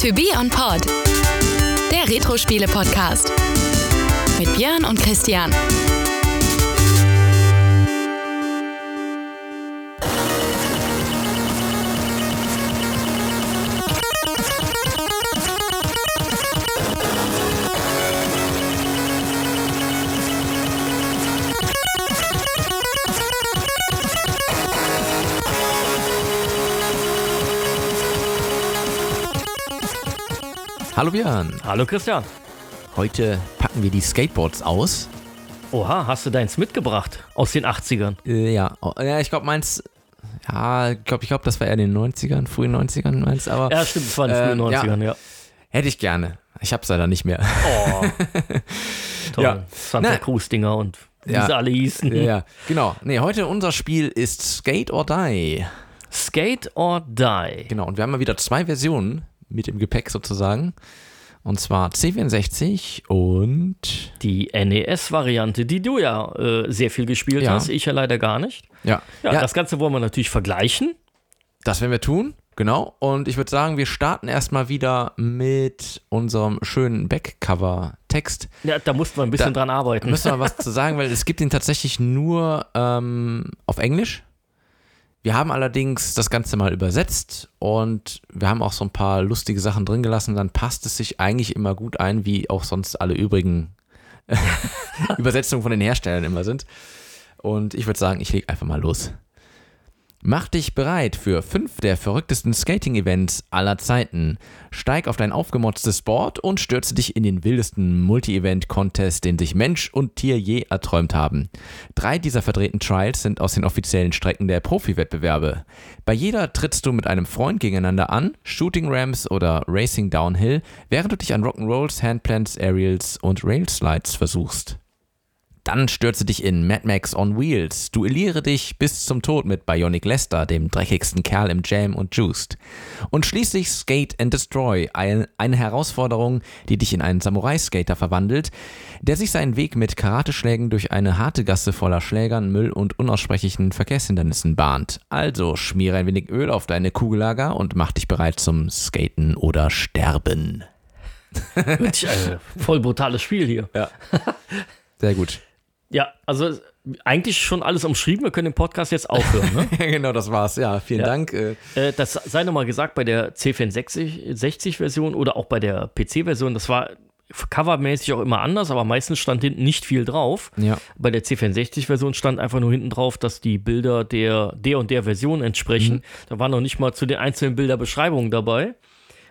To Be On Pod, der Retro-Spiele-Podcast. Mit Björn und Christian. Hallo Björn, Hallo Christian. heute packen wir die Skateboards aus. Oha, hast du deins mitgebracht aus den 80ern? Äh, ja, oh, ja, ich glaube meins, ja, ich glaube, ich glaub, das war eher in den 90ern, frühen 90ern meins, aber Ja, stimmt, es war in den Ähm, frühen ja. 90ern, ja. hätte ich gerne. Ich hab's leider nicht mehr. Oh, toll. Ja. Santa. Cruz-Dinger und wie Ja. sie alle hießen. ja, ja, genau. Nee, heute unser Spiel ist Skate or Die. Skate or Die. Genau, und wir haben mal wieder zwei Versionen mit im Gepäck sozusagen. Und zwar C64 und Die NES-Variante, die du ja äh, sehr viel gespielt Ja. hast, ich ja leider gar nicht. ja, Ja, ja das Ganze wollen wir natürlich vergleichen. Das werden wir tun, genau. Und ich würde sagen, wir starten erstmal wieder mit unserem schönen Backcover-Text. Ja, da mussten wir ein bisschen Da dran arbeiten. Müssen wir was zu sagen, weil es gibt ihn tatsächlich nur ähm, auf Englisch. Wir haben allerdings das Ganze mal übersetzt und wir haben auch so ein paar lustige Sachen drin gelassen. Dann passt es sich eigentlich immer gut ein, wie auch sonst alle übrigen Übersetzungen von den Herstellern immer sind. Und ich würde sagen, ich lege einfach mal los. Mach dich bereit für fünf der verrücktesten Skating-Events aller Zeiten. Steig auf dein aufgemotztes Board und stürze dich in den wildesten Multi-Event-Contest, den sich Mensch und Tier je erträumt haben. Drei dieser verdrehten Trials sind aus den offiziellen Strecken der Profi-Wettbewerbe. Bei jeder trittst du mit einem Freund gegeneinander an, Shooting Ramps oder Racing Downhill, während du dich an Rock'n'Rolls, Handplants, Aerials und Railslides versuchst. Dann stürze dich in Mad Max on Wheels, duelliere dich bis zum Tod mit Bionic Lester, dem dreckigsten Kerl im Jam und Juiced. Und schließlich Skate and Destroy, ein, eine Herausforderung, die dich in einen Samurai-Skater verwandelt, der sich seinen Weg mit Karateschlägen durch eine harte Gasse voller Schlägern, Müll und unaussprechlichen Verkehrshindernissen bahnt. Also schmiere ein wenig Öl auf deine Kugellager und mach dich bereit zum Skaten oder Sterben. Voll brutales Spiel hier. Sehr gut. Ja, also eigentlich schon alles umschrieben. Wir können den Podcast jetzt aufhören. Ne? genau, das war's. Ja, vielen Ja. Dank. Äh, Äh, das sei nochmal gesagt, bei der C64-Version oder auch bei der PC-Version, das war covermäßig auch immer anders, aber meistens stand hinten nicht viel drauf. Ja. Bei der C64-Version stand einfach nur hinten drauf, dass die Bilder der, der und der Version entsprechen. Mhm. Da waren noch nicht mal zu den einzelnen Bilderbeschreibungen dabei.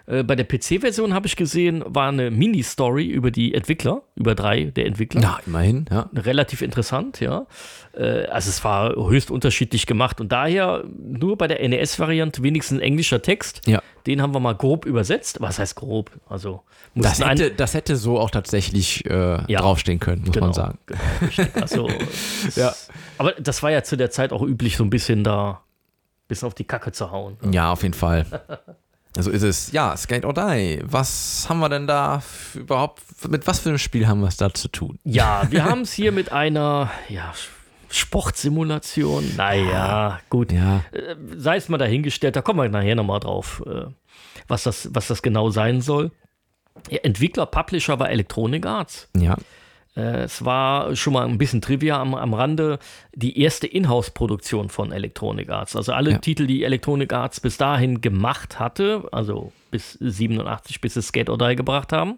Äh, Bei der PC-Version habe ich gesehen, war eine Mini-Story über die Entwickler, über drei der Entwickler Na, immerhin, ja. relativ interessant, ja. Äh, Also es war höchst unterschiedlich gemacht und daher nur bei der NES-Variante wenigstens ein englischer Text. Ja. Den haben wir mal grob übersetzt. Was heißt grob? Also Das hätte, das hätte so auch tatsächlich äh, Ja. draufstehen können, muss Genau. man sagen. Richtig, also, Ja. Aber das war ja zu der Zeit auch üblich, so ein bisschen da bisschen auf die Kacke zu hauen. Ja, auf jeden Fall. So ist es. Ja, Skate or Die. Was haben wir denn da überhaupt, mit was für einem Spiel haben wir es da zu tun? Ja, wir haben es hier mit einer ja, Sportsimulation. Naja, gut. Ja, Äh, sei es mal dahingestellt, da kommen wir nachher nochmal drauf, äh, was, das, was das genau sein soll. Ja, Entwickler, Publisher war Electronic Arts. ja, es war schon mal ein bisschen Trivia am, am Rande, die erste Inhouse-Produktion von Electronic Arts. Also alle Ja. Titel, die Electronic Arts bis dahin gemacht hatte, also bis 87, bis sie Skate or Die gebracht haben,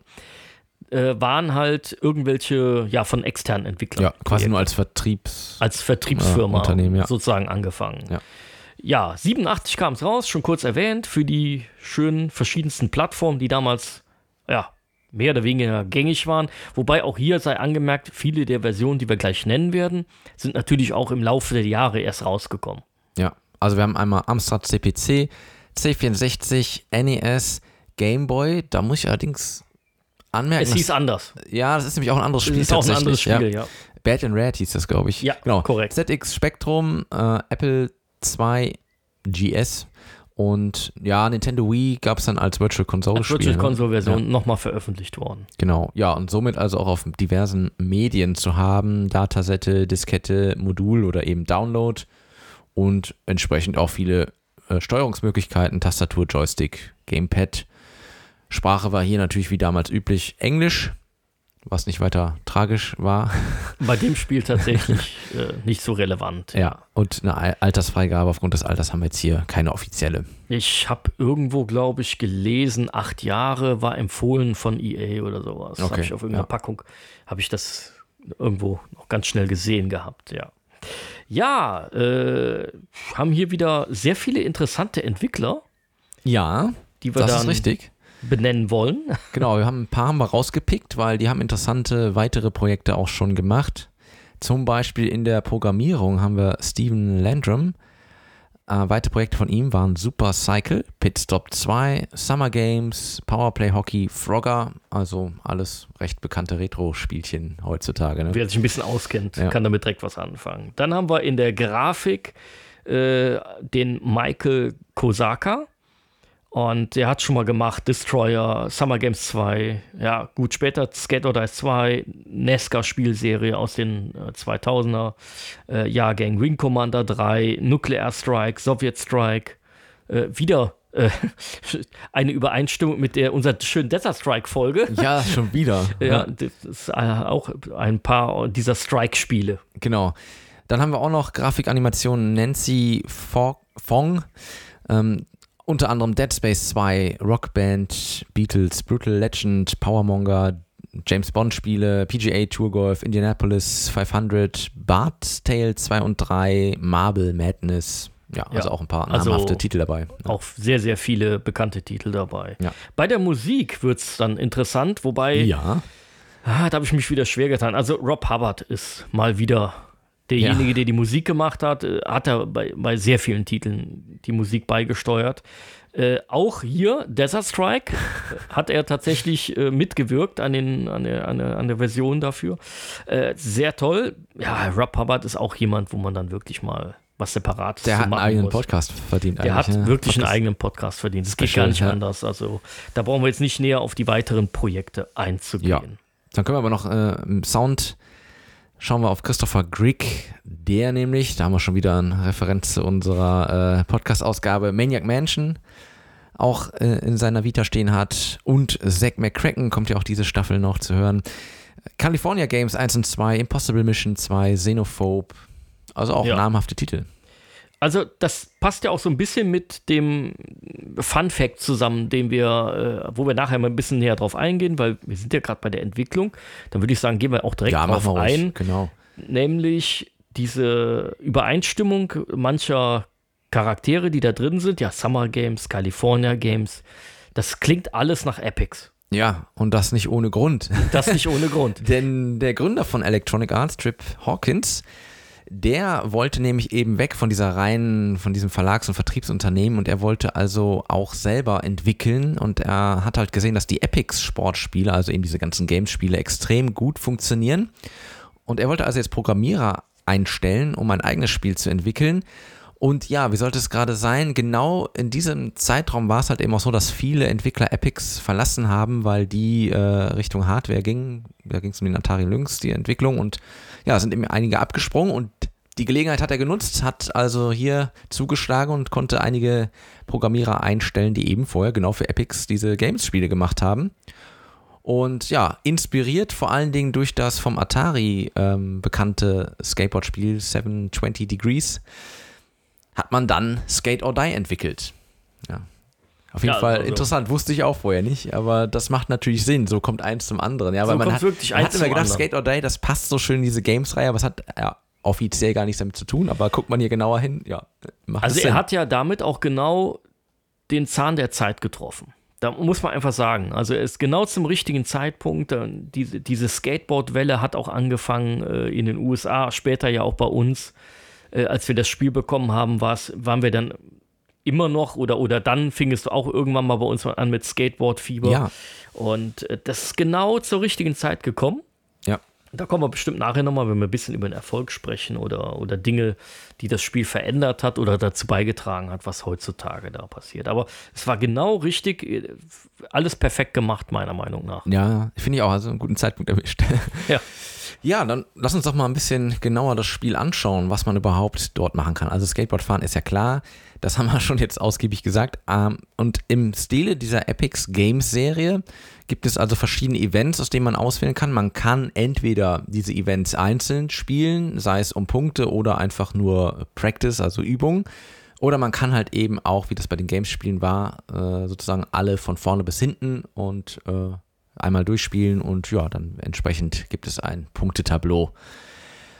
äh, waren halt irgendwelche, ja, von externen Entwicklern. ja, quasi nur als Vertriebs. als Vertriebsfirma Unternehmen, ja. sozusagen angefangen. Ja. Ja, 87 kam es raus, schon kurz erwähnt, für die schönen verschiedensten Plattformen, die damals ja, mehr oder weniger gängig waren. Wobei auch hier sei angemerkt, viele der Versionen, die wir gleich nennen werden, sind natürlich auch im Laufe der Jahre erst rausgekommen. Ja, also wir haben einmal Amstrad CPC, C64, NES, Game Boy. Da muss ich allerdings anmerken, Es hieß anders. dass, ja, das ist nämlich auch ein anderes Es Spiel ist auch ein anderes Spiel, ja. ja. Bad and Red hieß das, glaube ich. Ja, genau. korrekt. ZX Spectrum, äh, Apple 2 GS und ja, Nintendo Wii gab es dann als Virtual Console Als Spiel. Virtual ne? Console Version Ja, nochmal veröffentlicht worden. genau, ja, und somit also auch auf diversen Medien zu haben, Datasette, Diskette, Modul oder eben Download und entsprechend auch viele äh, Steuerungsmöglichkeiten, Tastatur, Joystick, Gamepad. Sprache war hier natürlich wie damals üblich Englisch, was nicht weiter tragisch war. Bei dem Spiel tatsächlich äh, nicht so relevant. Ja, und eine Altersfreigabe aufgrund des Alters haben wir jetzt hier keine offizielle. Ich habe irgendwo, glaube ich, gelesen, acht Jahre war empfohlen von EA oder sowas. Okay, Habe ich auf irgendeiner ja. Packung, habe ich das irgendwo noch ganz schnell gesehen gehabt, ja. Ja, äh, haben hier wieder sehr viele interessante Entwickler, Ja, die wir das dann ist richtig. Benennen wollen. Genau, wir haben ein paar haben wir rausgepickt, weil die haben interessante weitere Projekte auch schon gemacht. Zum Beispiel in der Programmierung haben wir Steven Landrum. Äh, weitere Projekte von ihm waren Super Cycle, Pitstop 2, Summer Games, Powerplay Hockey, Frogger, also alles recht bekannte Retro-Spielchen heutzutage. Ne? Wer sich ein bisschen auskennt, Ja. kann damit direkt was anfangen. Dann haben wir in der Grafik äh, den Michael Kosaka. Und der hat schon mal gemacht Destroyer, Summer Games 2, ja, gut, später Skate or Dice 2, NESCA-Spielserie aus den äh, 2000er äh, Jahrgängen, Wing Commander 3, Nuclear Strike, Soviet Strike, äh, wieder äh, eine Übereinstimmung mit der unserer schönen Desert Strike-Folge. Ja, schon wieder. Ja, das ist äh, auch ein paar dieser Strike-Spiele. Genau. Dann haben wir auch noch Grafikanimation Nancy Fo- Fong. Ähm, unter anderem Dead Space 2, Rockband, Beatles, Brutal Legend, Powermonger, James Bond Spiele, PGA Tour Golf, Indianapolis 500, Bart's Tale 2 und 3, Marble Madness. Ja, also Ja, auch ein paar also namhafte Titel dabei. Auch sehr, sehr viele bekannte Titel dabei. Ja. Bei der Musik wird es dann interessant, wobei, Ja, ah, da habe ich mich wieder schwer getan. Also Rob Hubbard ist mal wieder derjenige, Ja. der die Musik gemacht hat, äh, hat er bei, bei sehr vielen Titeln die Musik beigesteuert. Äh, auch hier, Desert Strike, hat er tatsächlich äh, mitgewirkt an, den, an, der, an, der, an der Version dafür. Äh, sehr toll. Ja, Rob Hubbard ist auch jemand, wo man dann wirklich mal was Separates der hat einen eigenen muss. Podcast verdient. Der hat ne? wirklich einen Podcast. eigenen Podcast verdient. Das geht gar nicht ja. anders. Also da brauchen wir jetzt nicht näher auf die weiteren Projekte einzugehen. Dann können wir aber noch äh, Sound schauen wir auf Christopher Grigg, der nämlich, da haben wir schon wieder eine Referenz zu unserer äh, Podcast-Ausgabe Maniac Mansion auch äh, in seiner Vita stehen hat und Zack McCracken kommt ja auch diese Staffel noch zu hören. California Games 1 und 2, Impossible Mission 2, Xenophobe, also auch Ja. namhafte Titel. Also das passt ja auch so ein bisschen mit dem Fun Fact zusammen, den wir, äh, wo wir nachher mal ein bisschen näher drauf eingehen, weil wir sind ja gerade bei der Entwicklung. Dann würde ich sagen, gehen wir auch direkt Ja, drauf ein. Genau. nämlich diese Übereinstimmung mancher Charaktere, die da drin sind, ja, Summer Games, California Games, das klingt alles nach Epics. Ja, und das nicht ohne Grund. Das nicht ohne Grund. Denn der Gründer von Electronic Arts, Trip Hawkins, der wollte nämlich eben weg von dieser reinen, von diesem Verlags- und Vertriebsunternehmen und er wollte also auch selber entwickeln und er hat halt gesehen, dass die Epics Sportspiele, also eben diese ganzen Games-Spiele, extrem gut funktionieren. Und er wollte also jetzt Programmierer einstellen, um ein eigenes Spiel zu entwickeln. Und ja, wie sollte es gerade sein? Genau in diesem Zeitraum war es halt eben auch so, dass viele Entwickler Epics verlassen haben, weil die äh, Richtung Hardware gingen. Da ging es um den Atari Lynx, die Entwicklung. Und ja, sind eben einige abgesprungen und die Gelegenheit hat er genutzt, hat also hier zugeschlagen und konnte einige Programmierer einstellen, die eben vorher genau für Epics diese Games-Spiele gemacht haben. Und ja, inspiriert vor allen Dingen durch das vom Atari ähm, bekannte Skateboard-Spiel 720 Degrees hat man dann Skate or Die entwickelt. Ja. Auf jeden Ja, Fall also- interessant, wusste ich auch vorher nicht, aber das macht natürlich Sinn. So kommt eins zum anderen. Ja, So weil man hat, wirklich man hat immer gedacht, anderen. Skate or Die, das passt so schön in diese Games-Reihe, aber es hat ja, offiziell gar nichts damit zu tun. Aber guckt man hier genauer hin, ja, macht Also er Sinn. hat ja damit auch genau den Zahn der Zeit getroffen. Da muss man einfach sagen. Also er ist genau zum richtigen Zeitpunkt. äh, Diese, diese Skateboard-Welle hat auch angefangen äh, in den USA, später ja auch bei uns. Äh, als wir das Spiel bekommen haben, waren wir dann immer noch oder, oder dann fing es auch irgendwann mal bei uns an mit Skateboard-Fieber. Ja. Und äh, das ist genau zur richtigen Zeit gekommen. Ja. Da kommen wir bestimmt nachher nochmal, wenn wir ein bisschen über den Erfolg sprechen oder, oder Dinge, die das Spiel verändert hat oder dazu beigetragen hat, was heutzutage da passiert. Aber es war genau richtig, äh, alles perfekt gemacht, meiner Meinung nach. Ja, finde ich auch, also einen guten Zeitpunkt erwischt. Ja. Ja, dann lass uns doch mal ein bisschen genauer das Spiel anschauen, was man überhaupt dort machen kann. Also Skateboardfahren ist ja klar, das haben wir schon jetzt ausgiebig gesagt. Ähm, und im Stile dieser Epics Games Serie gibt es also verschiedene Events, aus denen man auswählen kann. Man kann entweder diese Events einzeln spielen, sei es um Punkte oder einfach nur Practice, also Übung. Oder man kann halt eben auch, wie das bei den Games-Spielen war, äh, sozusagen alle von vorne bis hinten und äh, einmal durchspielen und ja, dann entsprechend gibt es ein Punktetableau.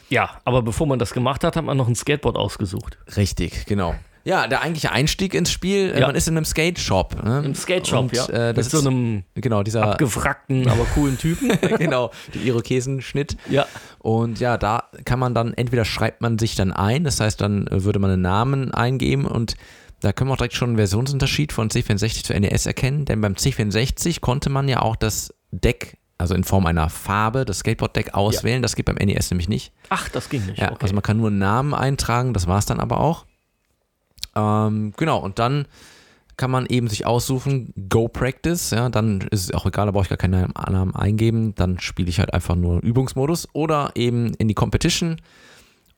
Ja, aber bevor man das gemacht hat, hat man noch ein Skateboard ausgesucht. Richtig, genau. Ja, der eigentliche Einstieg ins Spiel, äh, Ja. man ist in einem Skate-Shop. Ne? Im Skate-Shop, ja. Äh, das Mit so ist, einem genau, dieser, abgewrackten, aber coolen Typen. genau, der Irokesenschnitt. ja. Und ja, da kann man dann, entweder schreibt man sich dann ein, das heißt, dann würde man einen Namen eingeben und da können wir auch direkt schon einen Versionsunterschied von C64 zu NES erkennen, denn beim C64 konnte man ja auch das Deck, also in Form einer Farbe, das Skateboard-Deck auswählen, das geht beim NES nämlich nicht. Ach, das ging nicht. Ja, okay. also man kann nur einen Namen eintragen, das war es dann aber auch. Ähm, genau, und dann kann man eben sich aussuchen, Go Practice, ja, dann ist es auch egal, da brauche ich gar keinen Namen eingeben, dann spiele ich halt einfach nur Übungsmodus oder eben in die Competition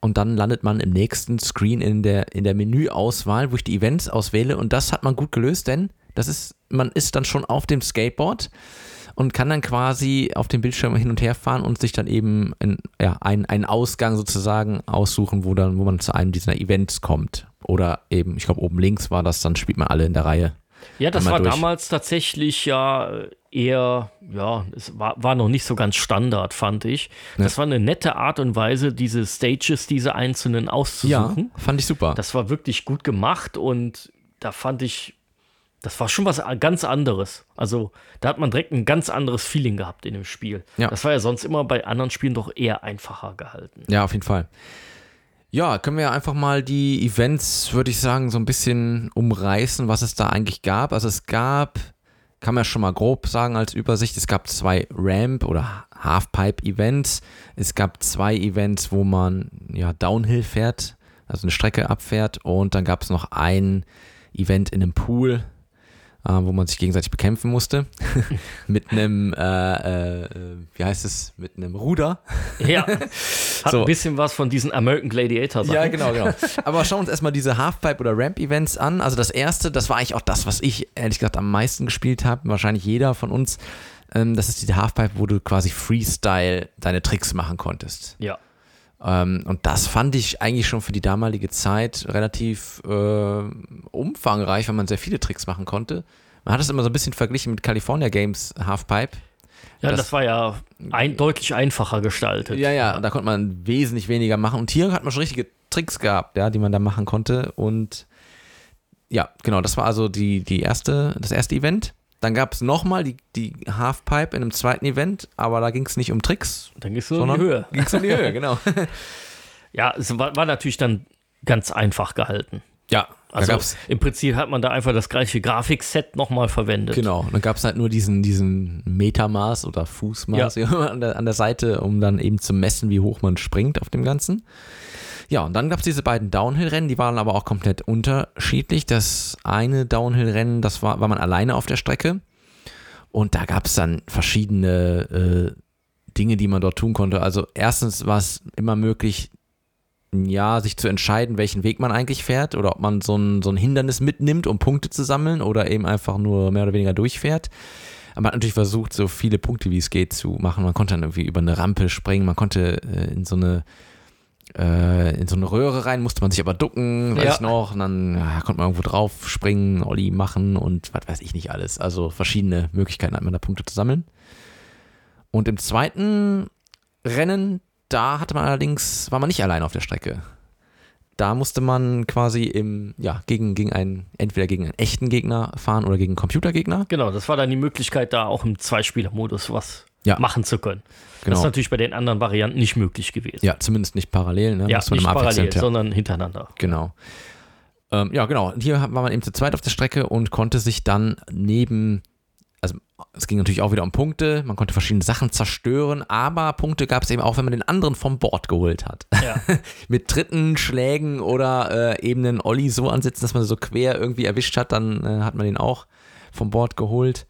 und dann landet man im nächsten Screen in der, in der Menüauswahl, wo ich die Events auswähle und das hat man gut gelöst, denn das ist, man ist dann schon auf dem Skateboard und kann dann quasi auf dem Bildschirm hin und her fahren und sich dann eben in, ja, einen, einen Ausgang sozusagen aussuchen, wo, dann, wo man zu einem dieser Events kommt. Oder eben, ich glaube, oben links war das, dann spielt man alle in der Reihe. Ja, das war durch. damals tatsächlich ja eher, ja, es war, war noch nicht so ganz Standard, fand ich. Das war eine nette Art und Weise, diese Stages, diese einzelnen auszusuchen. fand ich super. Das war wirklich gut gemacht und da fand ich, das war schon was ganz anderes. Also da hat man direkt ein ganz anderes Feeling gehabt in dem Spiel. Ja. Das war ja sonst immer bei anderen Spielen doch eher einfacher gehalten. Ja, auf jeden Fall. Ja, können wir einfach mal die Events, würde ich sagen, so ein bisschen umreißen, was es da eigentlich gab. Also es gab, kann man schon mal grob sagen als Übersicht, es gab zwei Ramp- oder Halfpipe-Events. Es gab zwei Events, wo man ja Downhill fährt, also eine Strecke abfährt. Und dann gab es noch ein Event in einem Pool, wo man sich gegenseitig bekämpfen musste. mit einem, äh, äh, wie heißt es, mit einem Ruder. Ja, hat So. ein bisschen was von diesen American Gladiator Sachen. Ja, genau, genau. Aber schauen wir uns erstmal diese Halfpipe- oder Ramp-Events an. Also das erste, das war eigentlich auch das, was ich ehrlich gesagt am meisten gespielt habe. Wahrscheinlich jeder von uns. Ähm, das ist diese Halfpipe, wo du quasi Freestyle deine Tricks machen konntest. Ja. Ähm, und das fand ich eigentlich schon für die damalige Zeit relativ äh, umfangreich, weil man sehr viele Tricks machen konnte. Man hat es immer so ein bisschen verglichen mit California Games Halfpipe. Ja, das, Das- war ja ein, deutlich einfacher gestaltet. Ja, ja, da konnte man wesentlich weniger machen. Und hier hat man schon richtige Tricks gehabt, ja, die man da machen konnte. Und ja, genau, das war also die, die erste, das erste Event. Dann gab es nochmal die, die Halfpipe in einem zweiten Event, aber da ging es nicht um Tricks, Dann du in sondern die Höhe. ging es um die Höhe, genau. Ja, es war, war natürlich dann ganz einfach gehalten. Ja, Also gab's, im Prinzip hat man da einfach das gleiche Grafikset nochmal verwendet. genau, dann gab es halt nur diesen, diesen Metermaß oder Fußmaß Ja. an, der, an der Seite, um dann eben zu messen, wie hoch man springt auf dem Ganzen. Ja, und dann gab es diese beiden Downhill-Rennen, die waren aber auch komplett unterschiedlich. Das eine Downhill-Rennen, das war, war man alleine auf der Strecke. Und da gab es dann verschiedene äh, Dinge, die man dort tun konnte. Also erstens war es immer möglich, ja, sich zu entscheiden, welchen Weg man eigentlich fährt oder ob man so ein, so ein Hindernis mitnimmt, um Punkte zu sammeln oder eben einfach nur mehr oder weniger durchfährt. Aber man hat natürlich versucht, so viele Punkte wie es geht zu machen. Man konnte dann irgendwie über eine Rampe springen, man konnte äh, in so eine äh, in so eine Röhre rein, musste man sich aber ducken, weiß Ja. ich noch, und dann ja, konnte man irgendwo drauf springen, Olli machen und was weiß ich nicht alles. Also verschiedene Möglichkeiten hat man da Punkte zu sammeln. Und im zweiten Rennen, da hatte man allerdings, war man nicht allein auf der Strecke. Da musste man quasi im, ja, gegen, gegen einen, entweder gegen einen echten Gegner fahren oder gegen einen Computergegner. Genau, das war dann die Möglichkeit, da auch im Zweispieler-Modus was Ja. machen zu können. Das Genau. ist natürlich bei den anderen Varianten nicht möglich gewesen. Ja, zumindest nicht parallel, ne? Ja, Muss man nicht parallel, ja. sondern hintereinander. Genau. Ähm, ja, genau. Hier war man eben zu zweit auf der Strecke und konnte sich dann neben, also es ging natürlich auch wieder um Punkte, man konnte verschiedene Sachen zerstören, aber Punkte gab es eben auch, wenn man den anderen vom Board geholt hat. Ja. Mit Tritten, Schlägen oder äh, eben einen Olli so ansetzen, dass man so quer irgendwie erwischt hat, dann äh, hat man den auch vom Board geholt.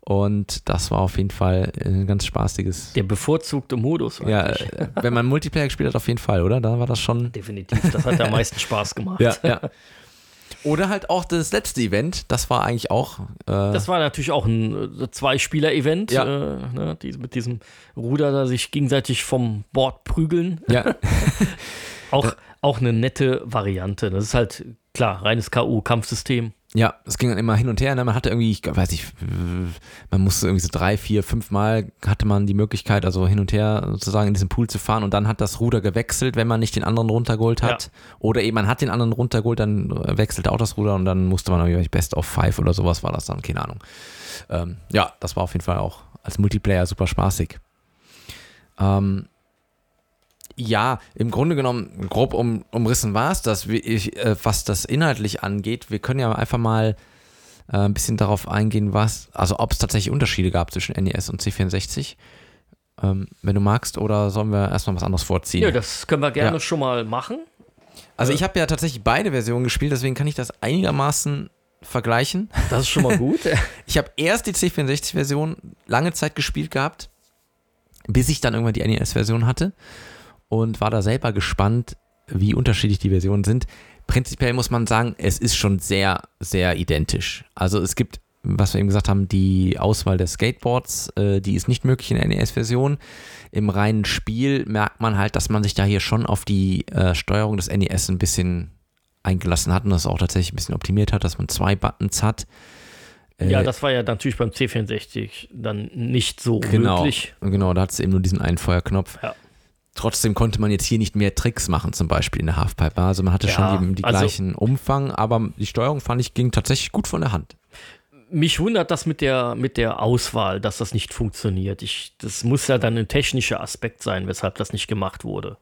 Und das war auf jeden Fall ein ganz spaßiges. Der bevorzugte Modus. Ja, eigentlich. äh, wenn man Multiplayer gespielt hat, auf jeden Fall, oder? Da war das schon. Definitiv. Das hat am meisten Spaß gemacht. Ja, ja. Oder halt auch das letzte Event, das war eigentlich auch. Äh, Das war natürlich auch ein äh, Zwei-Spieler-Event, Ja. äh, ne, die, mit diesem Ruder da sich gegenseitig vom Board prügeln. ja, Auch, auch eine nette Variante. Das ist halt, klar, reines K.O.-Kampfsystem. ja, es ging dann immer hin und her. Ne? Man hatte irgendwie, ich weiß nicht, man musste irgendwie so drei, vier, fünf Mal hatte man die Möglichkeit, also hin und her sozusagen in diesem Pool zu fahren und dann hat das Ruder gewechselt, wenn man nicht den anderen runtergeholt hat. Oder eben man hat den anderen runtergeholt, dann wechselte auch das Ruder und dann musste man irgendwie Best of Five oder sowas war das dann, keine Ahnung. Ähm, ja, das war auf jeden Fall auch als Multiplayer super spaßig. Ähm, ja, im Grunde genommen, grob um, umrissen war es das, wie ich, äh, was das inhaltlich angeht. Wir können ja einfach mal äh, ein bisschen darauf eingehen, was, also ob es tatsächlich Unterschiede gab zwischen NES und C64. Ähm, wenn du magst, oder sollen wir erstmal was anderes vorziehen? Ja, das können wir gerne Ja. schon mal machen. also ich habe ja tatsächlich beide Versionen gespielt, deswegen kann ich das einigermaßen vergleichen. Das ist schon mal gut. Ich habe erst die C64-Version lange Zeit gespielt gehabt, bis ich dann irgendwann die NES-Version hatte und war da selber gespannt, wie unterschiedlich die Versionen sind. Prinzipiell muss man sagen, es ist schon sehr, sehr identisch. Also es gibt, was wir eben gesagt haben, die Auswahl der Skateboards, äh, die ist nicht möglich in der NES-Version. Im reinen Spiel merkt man halt, dass man sich da hier schon auf die äh, Steuerung des NES ein bisschen eingelassen hat und das auch tatsächlich ein bisschen optimiert hat, dass man zwei Buttons hat. ja, Äh, das war ja natürlich beim C64 dann nicht so Genau, möglich. genau, da hat es eben nur diesen einen Feuerknopf. Ja. Trotzdem konnte man jetzt hier nicht mehr Tricks machen, zum Beispiel in der Halfpipe. Also man hatte Ja, schon die, die also- gleichen Umfang, aber die Steuerung fand ich ging tatsächlich gut von der Hand. Mich wundert das mit der, mit der Auswahl, dass das nicht funktioniert. Ich, das muss ja dann ein technischer Aspekt sein, weshalb das nicht gemacht wurde.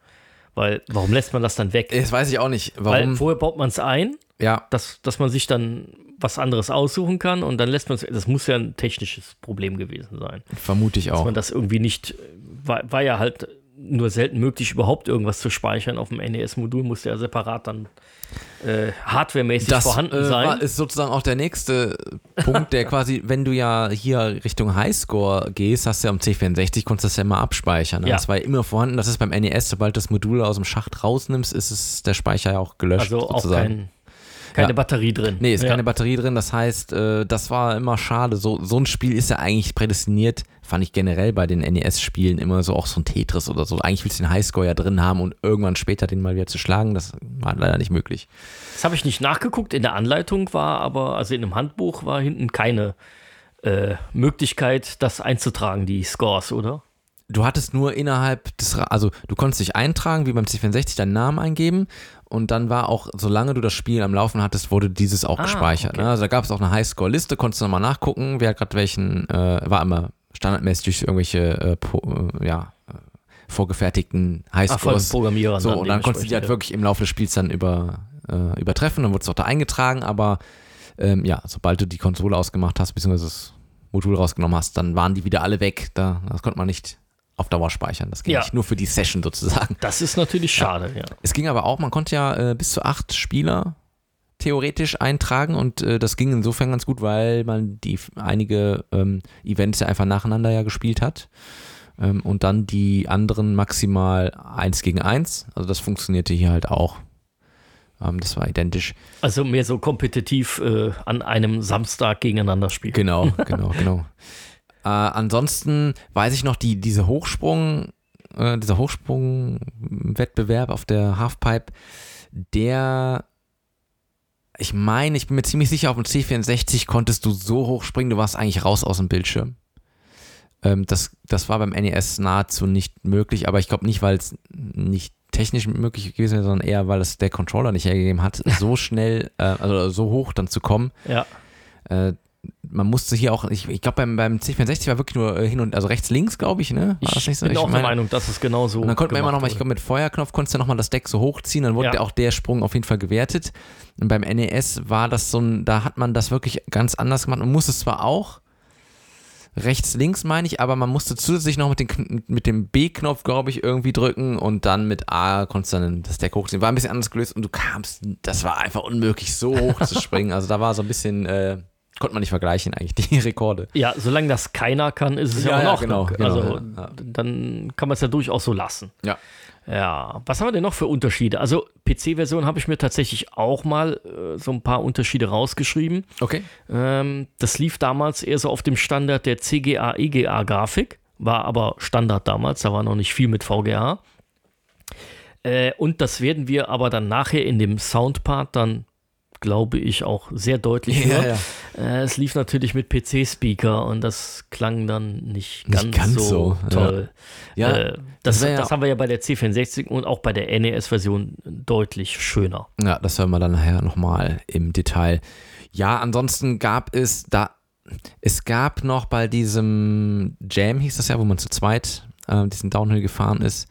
Weil, warum lässt man das dann weg? Das weiß ich auch nicht, Weil warum. vorher baut man es ein, ja, dass, dass man sich dann was anderes aussuchen kann und dann lässt man es. Das muss ja ein technisches Problem gewesen sein. vermute ich Dass auch. man das irgendwie nicht. War, war ja halt nur selten möglich, überhaupt irgendwas zu speichern. Auf dem NES-Modul musste ja separat dann äh, hardwaremäßig Das vorhanden äh, sein. war, ist sozusagen auch der nächste Punkt, der quasi, wenn du ja hier Richtung Highscore gehst, hast du ja am C64, konntest du das ja immer abspeichern. Ne? Ja. Das war ja immer vorhanden. Das ist beim NES, sobald du das Modul aus dem Schacht rausnimmst, ist es der Speicher ja auch gelöscht. also auch sozusagen. kein, keine Ja. Batterie drin. Nee, ist ja. keine Batterie drin. Das heißt, äh, das war immer schade. So, so ein Spiel ist ja eigentlich prädestiniert, fand ich generell bei den NES-Spielen immer so auch so ein Tetris oder so. Eigentlich willst du den Highscore ja drin haben und irgendwann später den mal wieder zu schlagen. Das war leider nicht möglich. Das habe ich nicht nachgeguckt. In der Anleitung war aber, also in einem Handbuch war hinten keine äh, Möglichkeit, das einzutragen, die Scores, oder? Du hattest nur innerhalb des, also du konntest dich eintragen, wie beim C64, deinen Namen eingeben und dann war auch, solange du das Spiel am Laufen hattest, wurde dieses auch Ah, gespeichert. okay. Ne? Also da gab es auch eine Highscore-Liste, konntest du nochmal nachgucken, wer gerade welchen, äh, war immer standardmäßig durch irgendwelche, äh, äh, ja, äh, vorgefertigten Ah, Highscores. Programmierern. so, und dann konntest du die halt dementsprechend, wirklich im Laufe des Spiels dann über, äh, übertreffen, dann wurde es auch da eingetragen, aber ähm, ja, sobald du die Konsole ausgemacht hast, beziehungsweise das Modul rausgenommen hast, dann waren die wieder alle weg. Da, das konnte man nicht auf Dauer speichern. Das ging Ja. nicht nur für die Session sozusagen. Das ist natürlich schade, ja. Es ging aber auch, man konnte ja äh, bis zu acht Spieler theoretisch eintragen und äh, das ging insofern ganz gut, weil man die einige ähm, Events ja einfach nacheinander ja gespielt hat ähm, und dann die anderen maximal eins gegen eins. Also das funktionierte hier halt auch. Ähm, das war identisch. Also mehr so kompetitiv äh, an einem Samstag gegeneinander spielen. Genau, genau, genau. Äh, ansonsten weiß ich noch, die, diese Hochsprung, äh, dieser Hochsprung-Wettbewerb auf der Halfpipe, der, ich meine, ich bin mir ziemlich sicher, auf dem C64 konntest du so hoch springen, du warst eigentlich raus aus dem Bildschirm. Ähm, das, das war beim NES nahezu nicht möglich, aber ich glaube nicht, weil es nicht technisch möglich gewesen wäre, sondern eher, weil es der Controller nicht hergegeben hat, so schnell, äh, also so hoch dann zu kommen. Ja. Äh, man musste hier auch, ich, ich glaube beim, beim C64 war wirklich nur äh, hin und, also rechts, links, glaube ich, ne? War Ich das nicht so? bin auch der meine- Meinung, dass es genau so Und dann konnte man immer gemacht noch mal, ich glaube mit Feuerknopf konntest du noch mal das Deck so hochziehen, dann wurde Ja. der- auch der Sprung auf jeden Fall gewertet. Und beim NES war das so ein, da hat man das wirklich ganz anders gemacht. Man musste es zwar auch rechts, links meine ich, aber man musste zusätzlich noch mit, den, mit dem B-Knopf, glaube ich, irgendwie drücken und dann mit A konntest du dann das Deck hochziehen. War ein bisschen anders gelöst und du kamst, das war einfach unmöglich, so hoch zu springen. Also da war so ein bisschen, äh, konnte man nicht vergleichen eigentlich, die Rekorde. Ja, solange das keiner kann, ist es ja, Ja, auch ja, noch. genau, genau, also ja, ja. dann kann man es ja durchaus so lassen. Ja. Ja, was haben wir denn noch für Unterschiede? Also PC-Version habe ich mir tatsächlich auch mal äh, so ein paar Unterschiede rausgeschrieben. Okay. Ähm, das lief damals eher so auf dem Standard der CGA, EGA-Grafik, war aber Standard damals, da war noch nicht viel mit VGA. Äh, und das werden wir aber dann nachher in dem Soundpart dann, glaube ich, auch sehr deutlich Ja, hören. Äh, es lief natürlich mit PC-Speaker und das klang dann nicht ganz, Nicht ganz so, so, toll. Ja, äh, das, das das haben wir ja bei der C64 und auch bei der NES-Version deutlich schöner. Ja, das hören wir dann nachher nochmal im Detail. Ja, ansonsten gab es da, es gab noch bei diesem Jam, hieß das ja, wo man zu zweit äh, diesen Downhill gefahren ist.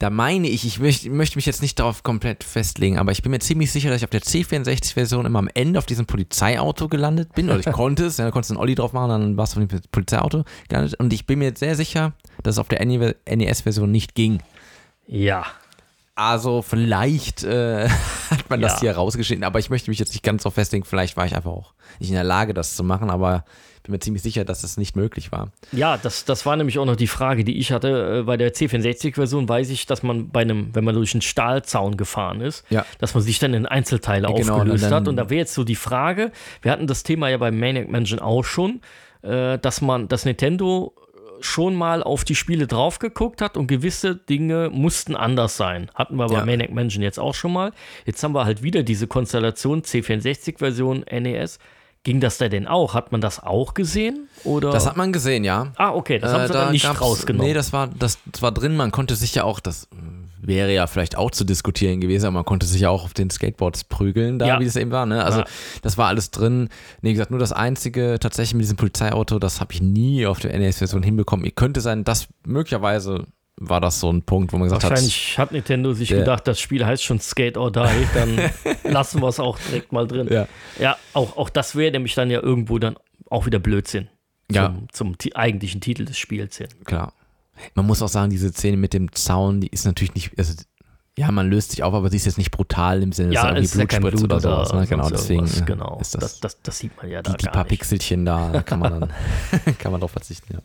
Da meine ich, ich möchte, möchte mich jetzt nicht darauf komplett festlegen, aber ich bin mir ziemlich sicher, dass ich auf der C64-Version immer am Ende auf diesem Polizeiauto gelandet bin. Oder ich konnte es, ja, da konntest du einen Olli drauf machen, dann warst du auf dem Polizeiauto gelandet. Und ich bin mir sehr sicher, dass es auf der NES-Version nicht ging. Ja, Also vielleicht äh, hat man das Ja. hier rausgeschnitten, aber ich möchte mich jetzt nicht ganz so festlegen. Vielleicht war ich einfach auch nicht in der Lage, das zu machen, aber bin mir ziemlich sicher, dass es nicht möglich war. Ja, das, das war nämlich auch noch die Frage, die ich hatte. Äh, Bei der C64-Version weiß ich, dass man bei einem, wenn man durch einen Stahlzaun gefahren ist, Ja. dass man sich dann in Einzelteile genau, aufgelöst und hat. Und da wäre jetzt so die Frage, wir hatten das Thema ja beim Maniac Mansion auch schon, äh, dass man, dass Nintendo schon mal auf die Spiele drauf geguckt hat und gewisse Dinge mussten anders sein. Hatten wir bei Ja. Maniac Mansion jetzt auch schon mal. Jetzt haben wir halt wieder diese Konstellation C64-Version NES. Ging das da denn auch? Hat man das auch gesehen? Oder? Das hat man gesehen, ja. Ah, okay, das haben Äh, sie da dann nicht rausgenommen. Nee, das war, das, das war drin. Man konnte sich ja auch, das äh, wäre ja vielleicht auch zu diskutieren gewesen, aber man konnte sich ja auch auf den Skateboards prügeln, da Ja. wie es eben war. Ne? Also Ja. das war alles drin. Nee, wie gesagt, nur das Einzige tatsächlich mit diesem Polizeiauto, das habe ich nie auf der NES-Version hinbekommen. Könnte sein, dass möglicherweise war das so ein Punkt, wo man gesagt hat, Wahrscheinlich hat Nintendo sich Der- gedacht, das Spiel heißt schon Skate or Die, dann lassen wir es auch direkt mal drin. Ja. Ja, auch, auch das wäre nämlich dann ja irgendwo dann auch wieder Blödsinn. Ja. Zum, eigentlichen Titel des Spiels hin. klar. Man muss auch sagen, diese Szene mit dem Zaun, die ist natürlich nicht, also, ja, man löst sich auf, aber sie ist jetzt nicht brutal im Sinne, dass Ja, da es ist ja kein Blut Blut oder sowas. Ne? Genau, deswegen Genau, ist das, das, das, das sieht man ja da die, die paar nicht. Pixelchen da, da kann man dann kann man drauf verzichten, ja.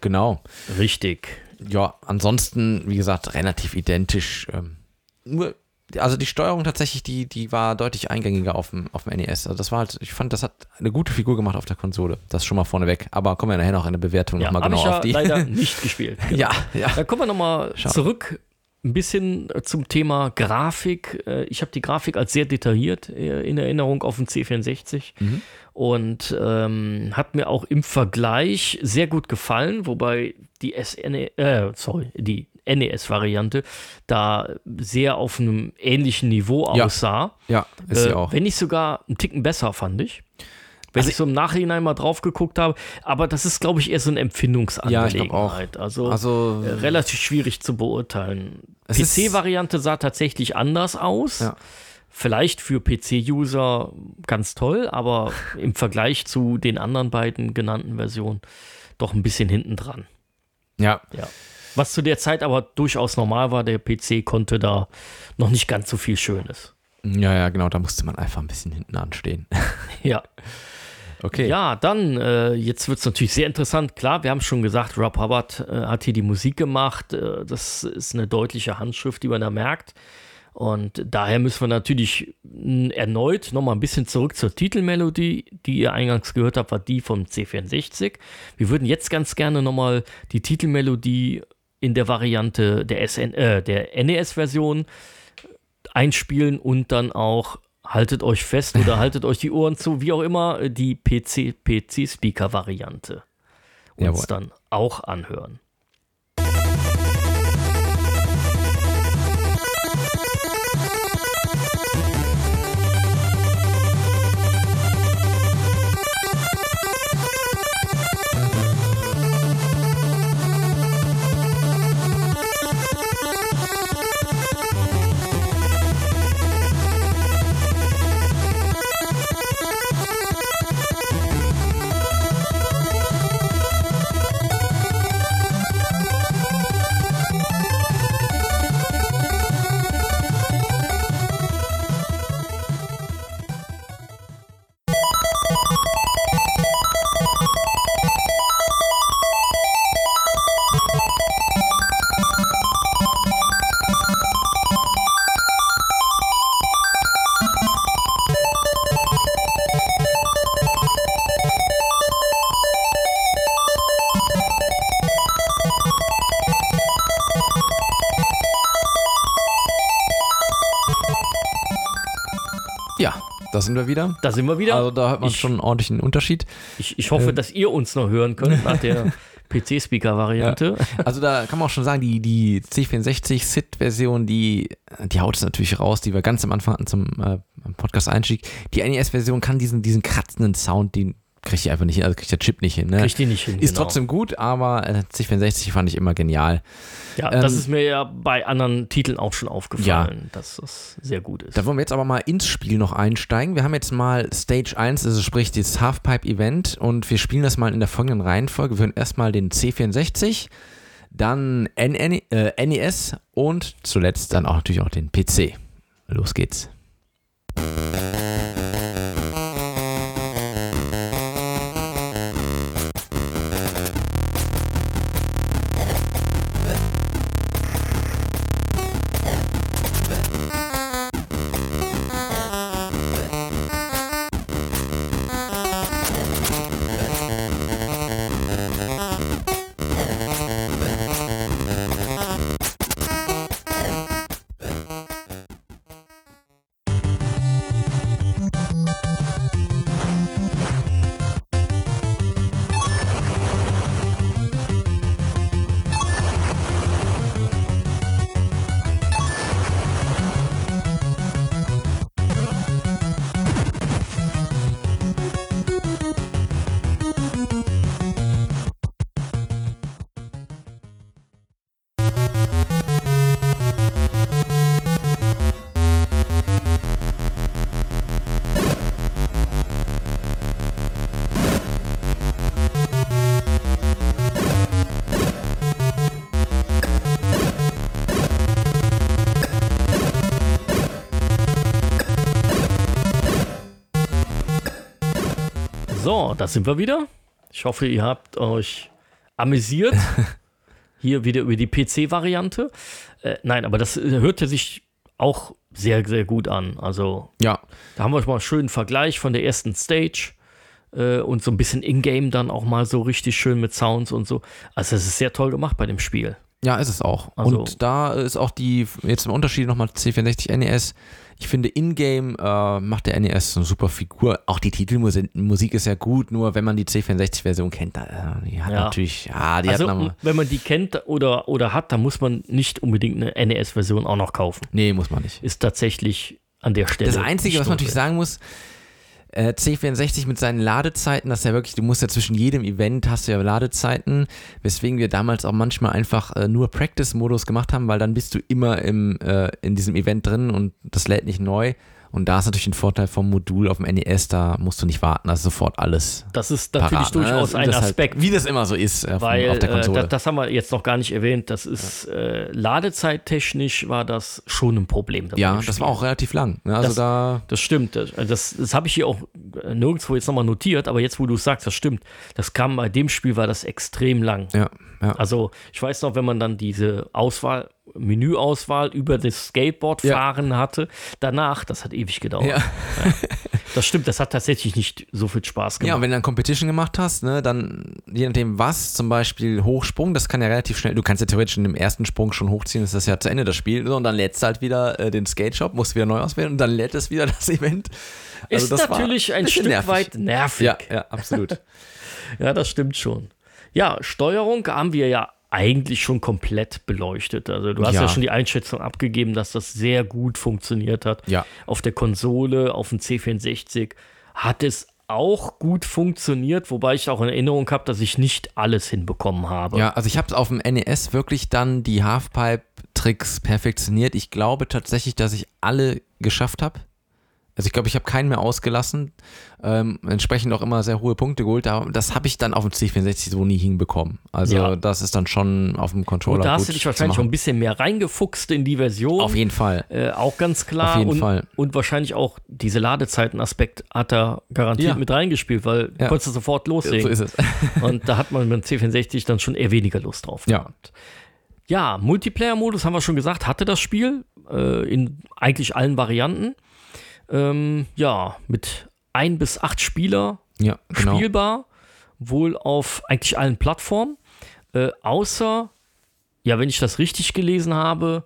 Genau. Richtig. Ja, ansonsten, wie gesagt, relativ identisch. Ähm, nur, also die Steuerung tatsächlich, die, die war deutlich eingängiger auf dem, auf dem NES. Also das war halt, ich fand, das hat eine gute Figur gemacht auf der Konsole. Das schon mal vorneweg. Aber kommen wir nachher noch in der Bewertung Ja, nochmal genau ich ja auf die. leider nicht gespielt. Genau. ja, ja. Da kommen wir nochmal zurück ein bisschen äh, zum Thema Grafik. Äh, Ich habe die Grafik als sehr detailliert äh, in Erinnerung auf dem C64 Mhm. Und ähm, hat mir auch im Vergleich sehr gut gefallen, wobei die SN, äh, sorry, die NES-Variante da sehr auf einem ähnlichen Niveau Ja, aussah. Ja, ist sie Äh, auch. Wenn nicht sogar einen Ticken besser, fand ich. Wenn Also ich so im Nachhinein mal drauf geguckt habe. Aber das ist, glaube ich, eher so eine Empfindungsangelegenheit. Also, Also, äh, relativ schwierig zu beurteilen. PC-Variante sah tatsächlich anders aus. Ja. Vielleicht für PC-User ganz toll, aber im Vergleich zu den anderen beiden genannten Versionen doch ein bisschen hinten dran. ja, Ja. Was zu der Zeit aber durchaus normal war, der PC konnte da noch nicht ganz so viel Schönes. ja, ja, genau, da musste man einfach ein bisschen hinten anstehen. Ja. Okay. Ja, dann, äh, jetzt wird es natürlich sehr interessant. Klar, wir haben schon gesagt, Rob Hubbard äh, hat hier die Musik gemacht. Äh, das ist eine deutliche Handschrift, die man da merkt. Und daher müssen wir natürlich erneut nochmal ein bisschen zurück zur Titelmelodie, die ihr eingangs gehört habt, war die vom C64. Wir würden jetzt ganz gerne nochmal die Titelmelodie in der Variante der, SN, äh, der NES-Version einspielen und dann auch haltet euch fest oder haltet euch die Ohren zu, wie auch immer, die PC, PC-Speaker-Variante uns Jawohl. dann auch anhören. Sind wir wieder. Da sind wir wieder. Also da hört man ich, schon einen ordentlichen Unterschied. Ich, ich hoffe, dass ihr uns noch hören könnt nach der PC-Speaker-Variante. Also da kann man auch schon sagen, die, die C64 SID-Version, die, die haut es natürlich raus, die wir ganz am Anfang hatten zum äh, Podcast-Einstieg. Die NES-Version kann diesen, diesen kratzenden Sound, den kriegt die einfach nicht hin, also kriegt der Chip nicht hin. Ne? Kriegt die nicht hin. Ist genau. trotzdem gut, aber äh, C64 fand ich immer genial. Ja, das ähm, ist mir ja bei anderen Titeln auch schon aufgefallen, dass das sehr gut ist. Da wollen wir jetzt aber mal ins Spiel noch einsteigen. Wir haben jetzt mal Stage 1, also sprich das Halfpipe-Event und wir spielen das mal in der folgenden Reihenfolge. Wir hören erstmal den C64, dann NN, äh, NES und zuletzt dann auch natürlich auch den PC. Los geht's. Da sind wir wieder. Ich hoffe, ihr habt euch amüsiert. Hier wieder über die PC-Variante. Äh, nein, aber das äh, hörte sich auch sehr, sehr gut an. Also, Ja, da haben wir mal einen schönen Vergleich von der ersten Stage äh, und so ein bisschen Ingame dann auch mal so richtig schön mit Sounds und so. Also, es ist sehr toll gemacht bei dem Spiel. ja, ist es auch. Also- und da ist auch die, jetzt im Unterschied nochmal C64 NES. Ich finde, in-game äh, macht der NES eine super Figur. Auch die Titelmusik Musik ist ja gut, nur wenn man die C64-Version kennt, da, äh, die hat Ja. natürlich, ja, die also, hat wenn man die kennt oder, oder hat, dann muss man nicht unbedingt eine NES-Version auch noch kaufen. Nee, muss man nicht. Ist tatsächlich an der Stelle. Das Einzige, was man natürlich sagen muss, äh, C64 mit seinen Ladezeiten, das ist ja wirklich, du musst ja zwischen jedem Event hast du ja Ladezeiten, weswegen wir damals auch manchmal einfach äh, nur Practice-Modus gemacht haben, weil dann bist du immer im, äh, in diesem Event drin und das lädt nicht neu. Und da ist natürlich ein Vorteil vom Modul auf dem NES, da musst du nicht warten, da ist sofort alles. Das ist natürlich parat, ne? durchaus Das ein halt, Aspekt. wie das immer so ist äh, Weil auf der äh, Konsole. das, das haben wir jetzt noch gar nicht erwähnt. Das ist äh, ladezeittechnisch war das schon ein Problem. ja, das war auch relativ lang. Ne? Also Das- da, Das stimmt. Das, das, das habe ich hier auch äh, nirgendwo jetzt nochmal notiert, aber jetzt, wo du es sagst, das stimmt. Das kam bei dem Spiel war das extrem lang. ja, ja. Also ich weiß noch, wenn man dann diese Auswahl, Menüauswahl über das Skateboard Ja. fahren hatte, danach, das hat ewig gedauert. ja. Das stimmt, das hat tatsächlich nicht so viel Spaß Ja, gemacht. und wenn du dann Competition gemacht hast, ne, dann je nachdem was, zum Beispiel Hochsprung, das kann ja relativ schnell, du kannst ja theoretisch in dem ersten Sprung schon hochziehen, das ist ja zu Ende das Spiel, und dann lädst du halt wieder äh, den Skate Shop, musst wieder neu auswählen und dann lädt es wieder das Event. Also ist das natürlich ein bisschen Stück nervig. weit nervig. Ja, ja, absolut. Ja, das stimmt schon. Ja, Steuerung haben wir ja eigentlich schon komplett beleuchtet. Also du hast ja, Ja. schon die Einschätzung abgegeben, dass das sehr gut funktioniert hat. Ja. Auf der Konsole, auf dem C64 hat es auch gut funktioniert, wobei ich auch in Erinnerung habe, dass ich nicht alles hinbekommen habe. ja, also ich habe auf dem NES wirklich dann die Halfpipe-Tricks perfektioniert. Ich glaube tatsächlich, dass ich alle geschafft habe. Also ich glaube, ich habe keinen mehr ausgelassen. Ähm, entsprechend auch immer sehr hohe Punkte geholt. Aber das habe ich dann auf dem C64 so nie hinbekommen. Also Ja. das ist dann schon auf dem Controller Und da hast du dich wahrscheinlich machen. ein bisschen mehr reingefuchst in die Version. Auf jeden Fall. Äh, auch ganz klar. Auf jeden und, Fall. und wahrscheinlich auch diese Ladezeiten-Aspekt hat er garantiert Ja. mit reingespielt, weil du Ja. konntest sofort loslegen. So ist es. Und da hat man mit dem C64 dann schon eher weniger Lust drauf Ja. gehabt. Ja, Multiplayer-Modus haben wir schon gesagt, hatte das Spiel äh, in eigentlich allen Varianten. Ähm, ja, mit ein bis acht Spieler Ja, genau. spielbar, wohl auf eigentlich allen Plattformen, äh, außer, ja, wenn ich das richtig gelesen habe,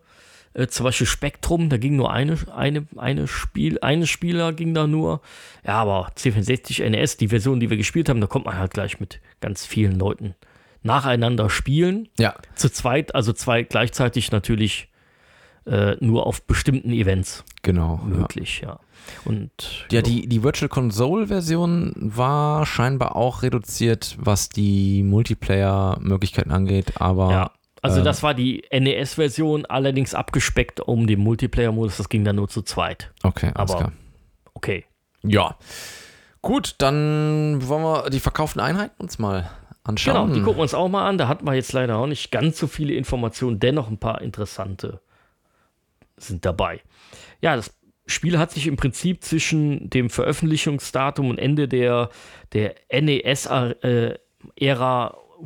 Äh, zum Beispiel Spektrum, da ging nur eine, eine, eine Spiel, eine Spieler ging da nur. Ja, aber C64 NES, die Version, die wir gespielt haben, da kommt man halt gleich mit ganz vielen Leuten nacheinander spielen. Ja. Zu zweit, also zwei gleichzeitig natürlich äh, nur auf bestimmten Events Genau. Ja. möglich, ja. Und Ja, die, die Virtual Console-Version war scheinbar auch reduziert, was die Multiplayer-Möglichkeiten angeht, aber Ja, also ähm, das war die NES-Version, allerdings abgespeckt um den Multiplayer-Modus. Das ging dann nur zu zweit. okay, alles aber- klar. Okay. Ja. Gut, dann wollen wir die verkauften Einheiten uns mal Genau, anschauen. die gucken wir uns auch mal an. Da hatten wir jetzt leider auch nicht ganz so viele Informationen, dennoch ein paar interessante sind dabei. Ja, das Spiel hat sich im Prinzip zwischen dem Veröffentlichungsdatum und Ende der, der NES-Ära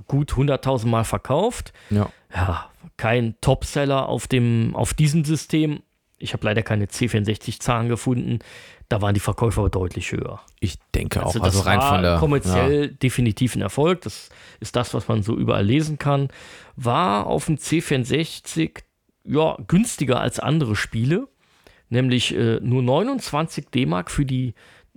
gut 100.000 Mal verkauft. ja. ja, kein Topseller auf, dem, auf diesem System. Ich habe leider keine C64-Zahlen gefunden. Da waren die Verkäufe aber deutlich höher. Ich denke auch, Also, also das rein war von der kommerziell definitiv ein Erfolg. Das ist das, was man so überall lesen kann. War auf dem C64 ja günstiger als andere Spiele, nämlich äh, nur 29 D-Mark für die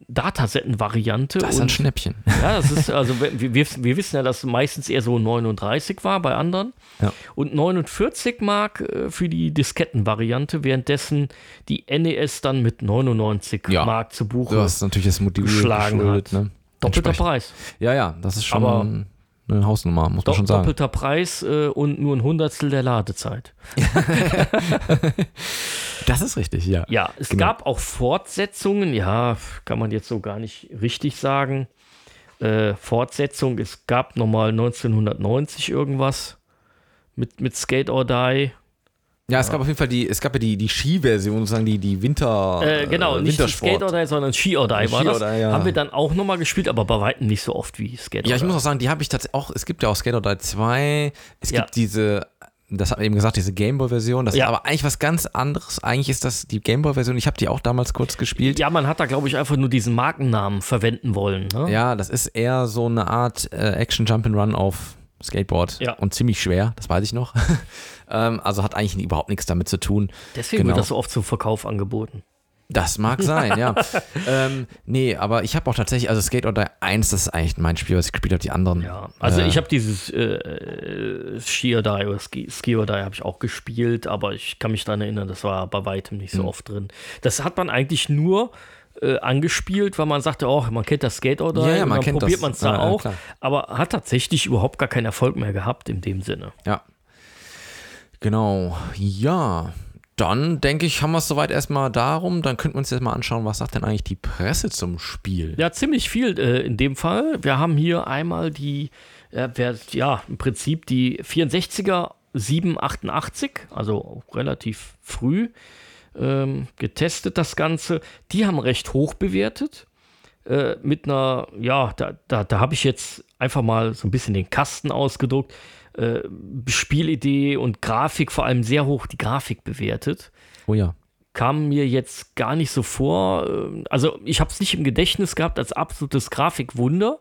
Datasetten-Variante. Das ist ein Schnäppchen. ja, das ist, also wir, wir, wir wissen ja, dass es meistens eher so 39 war bei anderen. Ja. Und 49 Mark äh, für die Diskettenvariante, währenddessen die NES dann mit 99 Ja. Mark zu Buche. Du hast natürlich das Modul geschlagen geschuldet, ne? Doppelter. Preis. Ja, ja, das ist schon Aber- eine Hausnummer, muss man schon sagen. doppelter Preis äh, und nur ein Hundertstel der Ladezeit. Das ist richtig, ja. Ja, es Genau. gab auch Fortsetzungen, ja, kann man jetzt so gar nicht richtig sagen. Äh, Fortsetzung, es gab nochmal 1990 irgendwas mit, mit Skate or Die. Ja, es gab auf jeden Fall die, es gab ja die, die Ski-Version, sozusagen die, die Winter, Äh, genau, äh, nicht. Skate or Die, sondern Ski or Die war Ski das. or Die, ja. Haben wir dann auch nochmal gespielt, aber bei weitem nicht so oft wie Skate Ja, or ich Die. muss auch sagen, die habe ich tatsächlich auch, es gibt ja auch Skater 3 2, es Ja. gibt diese, das hat man eben gesagt, diese Gameboy-Version, das Ja. ist aber eigentlich was ganz anderes. Eigentlich ist das die Gameboy-Version, ich habe die auch damals kurz gespielt. ja, man hat da, glaube ich, einfach nur diesen Markennamen verwenden wollen. Ne? Ja, das ist eher so eine Art äh, Action Jump and Run auf Skateboard Ja. und ziemlich schwer, das weiß ich noch. ähm, also hat eigentlich überhaupt nichts damit zu tun. Deswegen Genau. wird das so oft zum Verkauf angeboten. Das mag sein, ja. ähm, nee, aber ich habe auch tatsächlich, also Skate or Die 1, das ist eigentlich mein Spiel, was ich gespielt habe, die anderen. Ja, also äh, ich habe dieses äh, äh, Ski or Die oder Ski, Ski or Die habe ich auch gespielt, aber ich kann mich daran erinnern, das war bei weitem nicht so Hm. oft drin. Das hat man eigentlich nur äh, angespielt, weil man sagte, oh, man kennt das Skate Die Ja, ja, man kennt probiert man es da Ja, ja, auch, klar. aber hat tatsächlich überhaupt gar keinen Erfolg mehr gehabt in dem Sinne. Ja. Genau. Ja. Dann denke ich, haben wir es soweit erstmal darum. Dann könnten wir uns jetzt mal anschauen, was sagt denn eigentlich die Presse zum Spiel? Ja, ziemlich viel äh, in dem Fall. Wir haben hier einmal die, äh, wer, ja, im Prinzip die 64er 788, also relativ früh ähm, getestet das Ganze. Die haben recht hoch bewertet. Äh, mit einer, ja, da, da, da habe ich jetzt einfach mal so ein bisschen den Kasten ausgedruckt. Äh, Spielidee und Grafik, vor allem sehr hoch die Grafik bewertet Oh ja. kam mir jetzt gar nicht so vor. ähm, Also ich habe es nicht im Gedächtnis gehabt als absolutes Grafikwunder.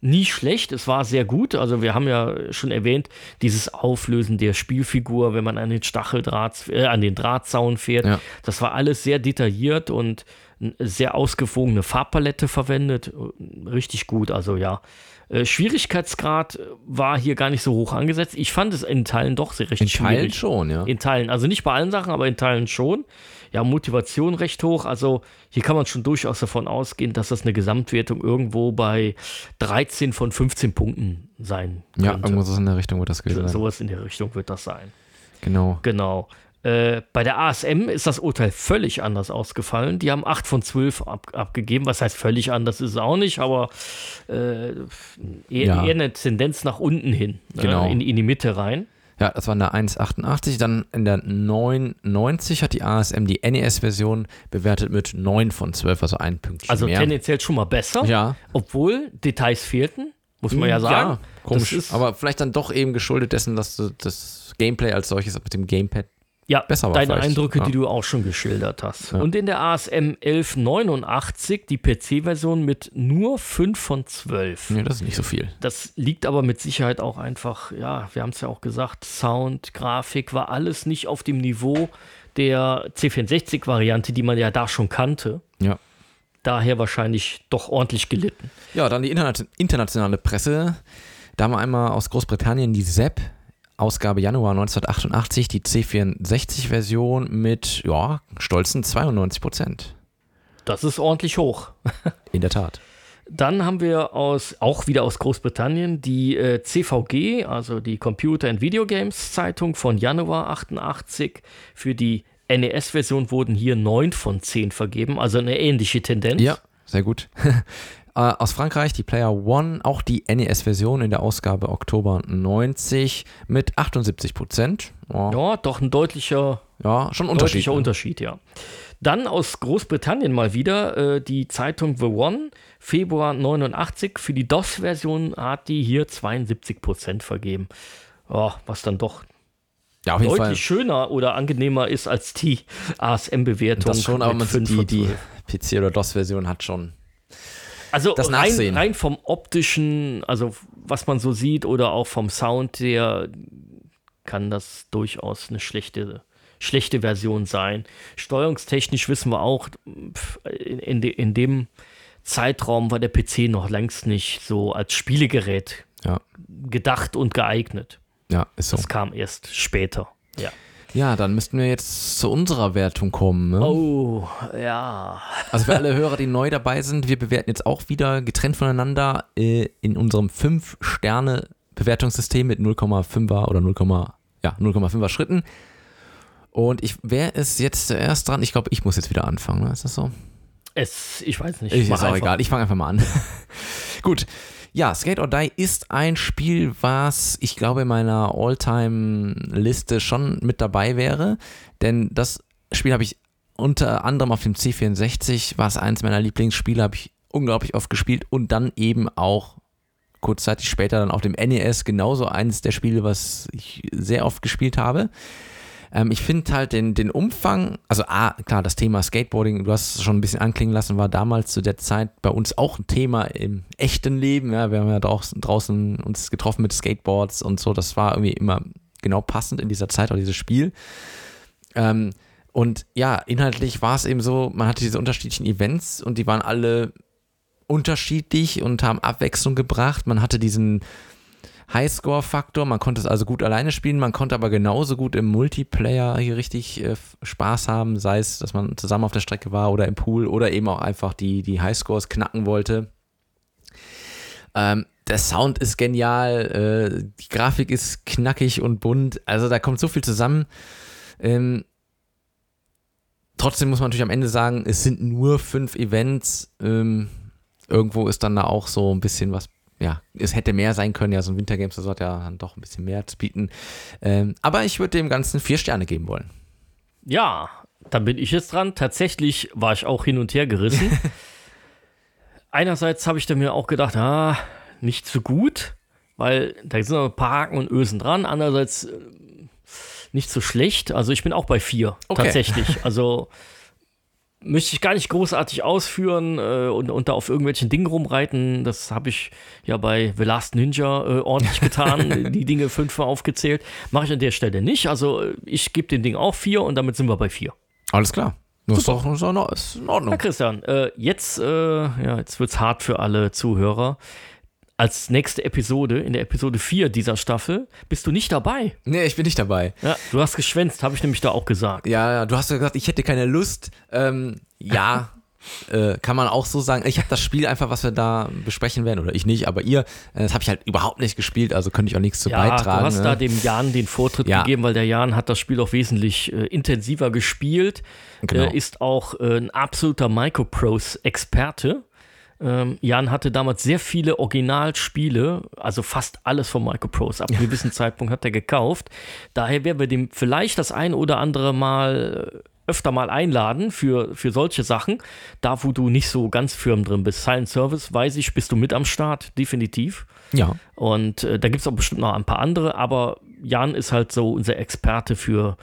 Nie schlecht, es war sehr gut. Also wir haben ja schon erwähnt, dieses Auflösen der Spielfigur, wenn man an den Stacheldraht, äh, an den Drahtzaun fährt. Ja. Das war alles sehr detailliert und eine sehr ausgewogene Farbpalette verwendet. Richtig gut, also ja. Äh, Schwierigkeitsgrad war hier gar nicht so hoch angesetzt. Ich fand es in Teilen doch sehr recht In schwierig. Teilen schon, ja. In Teilen, also nicht bei allen Sachen, aber in Teilen schon. Ja, Motivation recht hoch. Also hier kann man schon durchaus davon ausgehen, dass das eine Gesamtwertung irgendwo bei 13 von 15 Punkten sein ja, könnte. irgendwas in der Richtung wird das gewesen sein. Sowas in der Richtung wird das sein. Genau. Genau. Äh, bei der ASM ist das Urteil völlig anders ausgefallen. Die haben 8 von 12 ab, abgegeben. Was heißt völlig anders ist es auch nicht, aber äh, eher, Ja. eher eine Tendenz nach unten hin. ne, Genau. In, in die Mitte rein. Ja, das war in der 1,88. Dann in der 9,90 hat die ASM die NES-Version bewertet mit 9 von 12, also ein Pünktchen Also mehr. tendenziell schon mal besser. Ja. Obwohl Details fehlten, muss man ja sagen. komisch. Das ist- aber vielleicht dann doch eben geschuldet dessen, dass du das Gameplay als solches mit dem Gamepad Ja, besser war deine vielleicht. Eindrücke, Ja. die du auch schon geschildert hast. Ja. Und in der ASM 1189 die PC-Version mit nur 5 von 12. Nee, das ist nicht so viel. Das liegt aber mit Sicherheit auch einfach, ja, wir haben es ja auch gesagt, Sound, Grafik war alles nicht auf dem Niveau der C64-Variante, die man ja da schon kannte. Ja. Daher wahrscheinlich doch ordentlich gelitten. Ja, dann die interna- internationale Presse. Da haben wir einmal aus Großbritannien die ZEP, Ausgabe Januar 1988, die C64-Version mit ja, stolzen 92 Prozent. Das ist ordentlich hoch. In der Tat. Dann haben wir aus, auch wieder aus Großbritannien die äh, CVG, also die Computer and Video Games Zeitung von Januar 88. Für die NES-Version wurden hier 9 von 10 vergeben, also eine ähnliche Tendenz. Ja, sehr gut. Äh, aus Frankreich die Player One, auch die NES-Version in der Ausgabe Oktober 90 mit 78 Prozent. Ja, Ja, doch ein deutlicher, ja, schon ein Unterschied. deutlicher ne? Unterschied, ja. Dann aus Großbritannien mal wieder äh, die Zeitung The One, Februar 89. Für die DOS-Version hat die hier 72 Prozent vergeben. Ja, was dann doch Ja, jeden Fall. deutlich schöner oder angenehmer ist als die ASM-Bewertung. Das schon, aber man sieht, 5 die, die 12. PC- oder DOS-Version hat schon. Also das rein, Nachsehen. rein vom optischen, also was man so sieht oder auch vom Sound her, kann das durchaus eine schlechte, schlechte Version sein. Steuerungstechnisch wissen wir auch, in, in, de, in dem Zeitraum war der PC noch längst nicht so als Spielegerät Ja, gedacht und geeignet. ja, ist so. Das kam erst später. Ja. Ja, dann müssten wir jetzt zu unserer Wertung kommen. Ne? Oh, ja. Also für alle Hörer, die neu dabei sind, wir bewerten jetzt auch wieder getrennt voneinander äh, in unserem 5-Sterne-Bewertungssystem mit 0,5er oder 0, ja, 0,5er Schritten. Und ich, wer ist jetzt zuerst dran? Ich glaube, ich muss jetzt wieder anfangen. Ne? Ist das so? Es, ich weiß nicht. Ist mach jetzt auch einfach. egal. Ich fange einfach mal an. Gut. Ja, Skate or Die ist ein Spiel, was ich glaube in meiner All-Time-Liste schon mit dabei wäre. Denn das Spiel habe ich unter anderem auf dem C64, war es eins meiner Lieblingsspiele, habe ich unglaublich oft gespielt und dann eben auch kurzzeitig später dann auf dem NES genauso eines der Spiele, was ich sehr oft gespielt habe. Ähm, ich finde halt den, den Umfang, also A, klar, das Thema Skateboarding, du hast es schon ein bisschen anklingen lassen, war damals zu der Zeit bei uns auch ein Thema im echten Leben. Ja, wir haben ja draußen, draußen uns getroffen mit Skateboards und so. Das war irgendwie immer genau passend in dieser Zeit, auch dieses Spiel. Ähm, und ja, inhaltlich war es eben so, man hatte diese unterschiedlichen Events und die waren alle unterschiedlich und haben Abwechslung gebracht. Man hatte diesen Highscore-Faktor, man konnte es also gut alleine spielen, man konnte aber genauso gut im Multiplayer hier richtig äh, Spaß haben, sei es, dass man zusammen auf der Strecke war oder im Pool oder eben auch einfach die, die Highscores knacken wollte. Ähm, der Sound ist genial, äh, die Grafik ist knackig und bunt, also da kommt so viel zusammen. Ähm, trotzdem muss man natürlich am Ende sagen, es sind nur fünf Events. Ähm, irgendwo ist dann da auch so ein bisschen was, ja, es hätte mehr sein können. Ja, so ein Wintergames, das hat ja dann doch ein bisschen mehr zu bieten. Ähm, aber ich würde dem Ganzen vier Sterne geben wollen. Ja, dann bin ich jetzt dran. Tatsächlich war ich auch hin und her gerissen. Einerseits habe ich dann mir auch gedacht, ah, nicht so gut, weil da sind noch ein paar Haken und Ösen dran. Andererseits äh, nicht so schlecht. Also ich bin auch bei vier, Okay. tatsächlich. Also möchte ich gar nicht großartig ausführen äh, und, und da auf irgendwelchen Dingen rumreiten. Das habe ich ja bei The Last Ninja äh, ordentlich getan, die Dinge fünfmal aufgezählt. Mache ich an der Stelle nicht. Also äh, ich gebe dem Ding auch vier und damit sind wir bei vier. Alles klar. Das ist doch ist in Ordnung. Ja, Christian, äh, jetzt, äh, ja, jetzt wird's hart für alle Zuhörer. Als nächste Episode, in der Episode 4 dieser Staffel, bist du nicht dabei. Nee, ich bin nicht dabei. Ja, du hast geschwänzt, habe ich nämlich da auch gesagt. Ja, ja, du hast ja gesagt, ich hätte keine Lust. Ähm, ja, äh, kann man auch so sagen. Ich habe das Spiel einfach, was wir da besprechen werden, oder ich nicht, aber ihr, äh, das habe ich halt überhaupt nicht gespielt, also könnte ich auch nichts zu Ja, beitragen. du hast ne? da dem Jan den Vortritt Ja. gegeben, weil der Jan hat das Spiel auch wesentlich äh, intensiver gespielt. Genau. Äh, ist auch äh, ein absoluter Microprose-Experte. Ähm, Jan hatte damals sehr viele Originalspiele, also fast alles von Microprose. Ab einem gewissen Zeitpunkt hat er gekauft. Daher werden wir dem vielleicht das ein oder andere Mal äh, öfter mal einladen für, für solche Sachen. Da, wo du nicht so ganz firm drin bist. Silent Service, weiß ich, bist du mit am Start, definitiv. ja. Und äh, da gibt es auch bestimmt noch ein paar andere, aber Jan ist halt so unser Experte für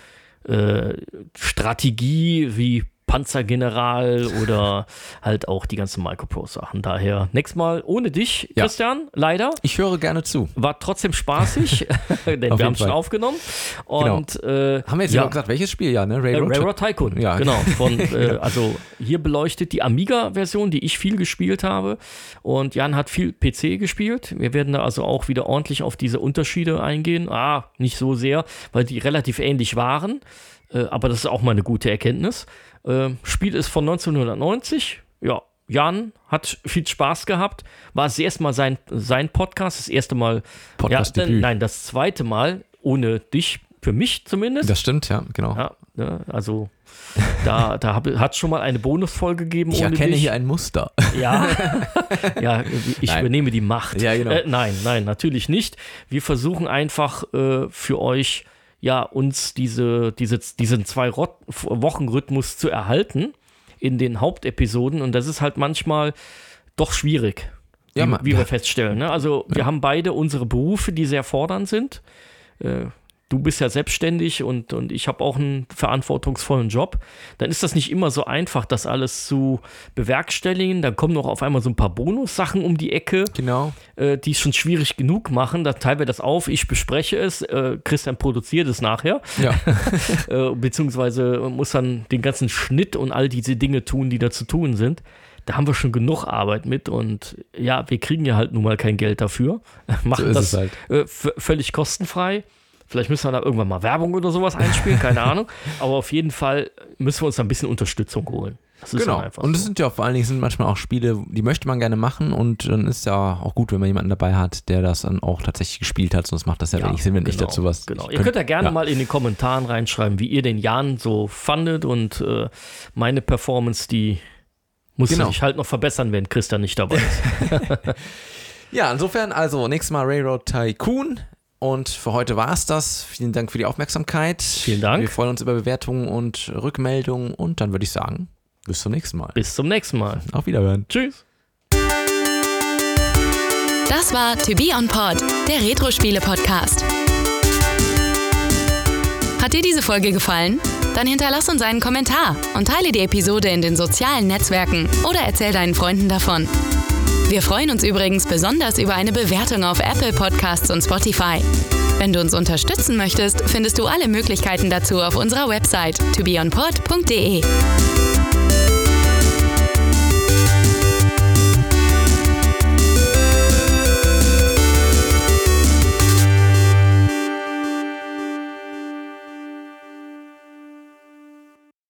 äh, Strategie wie Panzergeneral oder halt auch die ganzen Micropro-Sachen. Daher, nächstes Mal ohne dich, Ja. Christian, leider. Ich höre gerne zu. War trotzdem spaßig, denn Auf wir haben jeden schon aufgenommen. Und äh, Haben wir jetzt ja, gesagt, welches Spiel? Ja, ne? äh, Railroad? Railroad Tycoon, Ja. genau. Von, äh, also hier beleuchtet die Amiga-Version, die ich viel gespielt habe. Und Jan hat viel PC gespielt. Wir werden da also auch wieder ordentlich auf diese Unterschiede eingehen. Ah, nicht so sehr, weil die relativ ähnlich waren. Äh, aber das ist auch mal eine gute Erkenntnis. Äh, Spiel ist von 1990. Ja, Jan hat viel Spaß gehabt. War das erste Mal sein, sein Podcast, das erste Mal. Podcast-Debüt. ja, nein, das zweite Mal ohne dich, für mich zumindest. Das stimmt, ja, genau. Ja, ne, also da, da hat es schon mal eine Bonusfolge gegeben. ich erkenne dich. hier ein Muster. Ja, ja ich Nein. übernehme die Macht. Ja, genau. Äh, nein, nein, natürlich nicht. Wir versuchen einfach äh, für euch, ja, uns diese, diese, diesen zwei Rot Wochenrhythmus zu erhalten in den Hauptepisoden. Und das ist halt manchmal doch schwierig. Ja, wie, ma- wie ja. wir feststellen. Ne? Also wir haben beide unsere Berufe, die sehr fordernd sind. Äh, du bist ja selbstständig und, und ich habe auch einen verantwortungsvollen Job. Dann ist das nicht immer so einfach, das alles zu bewerkstelligen. Dann kommen noch auf einmal so ein paar Bonussachen um die Ecke, Genau. äh, die es schon schwierig genug machen. Da teilen wir das auf, ich bespreche es, äh, Christian produziert es nachher, Ja. äh, beziehungsweise muss dann den ganzen Schnitt und all diese Dinge tun, die da zu tun sind. Da haben wir schon genug Arbeit mit und ja, wir kriegen ja halt nun mal kein Geld dafür. Machen ist das es halt. äh, völlig kostenfrei. Vielleicht müssen wir da irgendwann mal Werbung oder sowas einspielen, keine Ahnung. Aber auf jeden Fall müssen wir uns da ein bisschen Unterstützung holen. Das ist Genau. halt einfach Und es so. sind ja vor allen Dingen sind manchmal auch Spiele, die möchte man gerne machen und dann ist ja auch gut, wenn man jemanden dabei hat, der das dann auch tatsächlich gespielt hat, sonst macht das ja, wenig Sinn, wenn ich genau, dazu was. Genau. ich Ihr könnt ja könnt- gerne ja. mal in den Kommentaren reinschreiben, wie ihr den Jan so fandet und äh, meine Performance, die muss Genau. sich halt noch verbessern, wenn Christian nicht dabei ist. Ja, insofern also nächstes Mal Railroad Tycoon. Und für heute war es das. Vielen Dank für die Aufmerksamkeit. Vielen Dank. Wir freuen uns über Bewertungen und Rückmeldungen. Und dann würde ich sagen, bis zum nächsten Mal. Bis zum nächsten Mal. Auf Wiederhören. Tschüss. Das war To Be On Pod, der Retro-Spiele-Podcast. Hat dir diese Folge gefallen? Dann hinterlass uns einen Kommentar und teile die Episode in den sozialen Netzwerken oder erzähl deinen Freunden davon. Wir freuen uns übrigens besonders über eine Bewertung auf Apple Podcasts und Spotify. Wenn du uns unterstützen möchtest, findest du alle Möglichkeiten dazu auf unserer Website tobeonpod.de.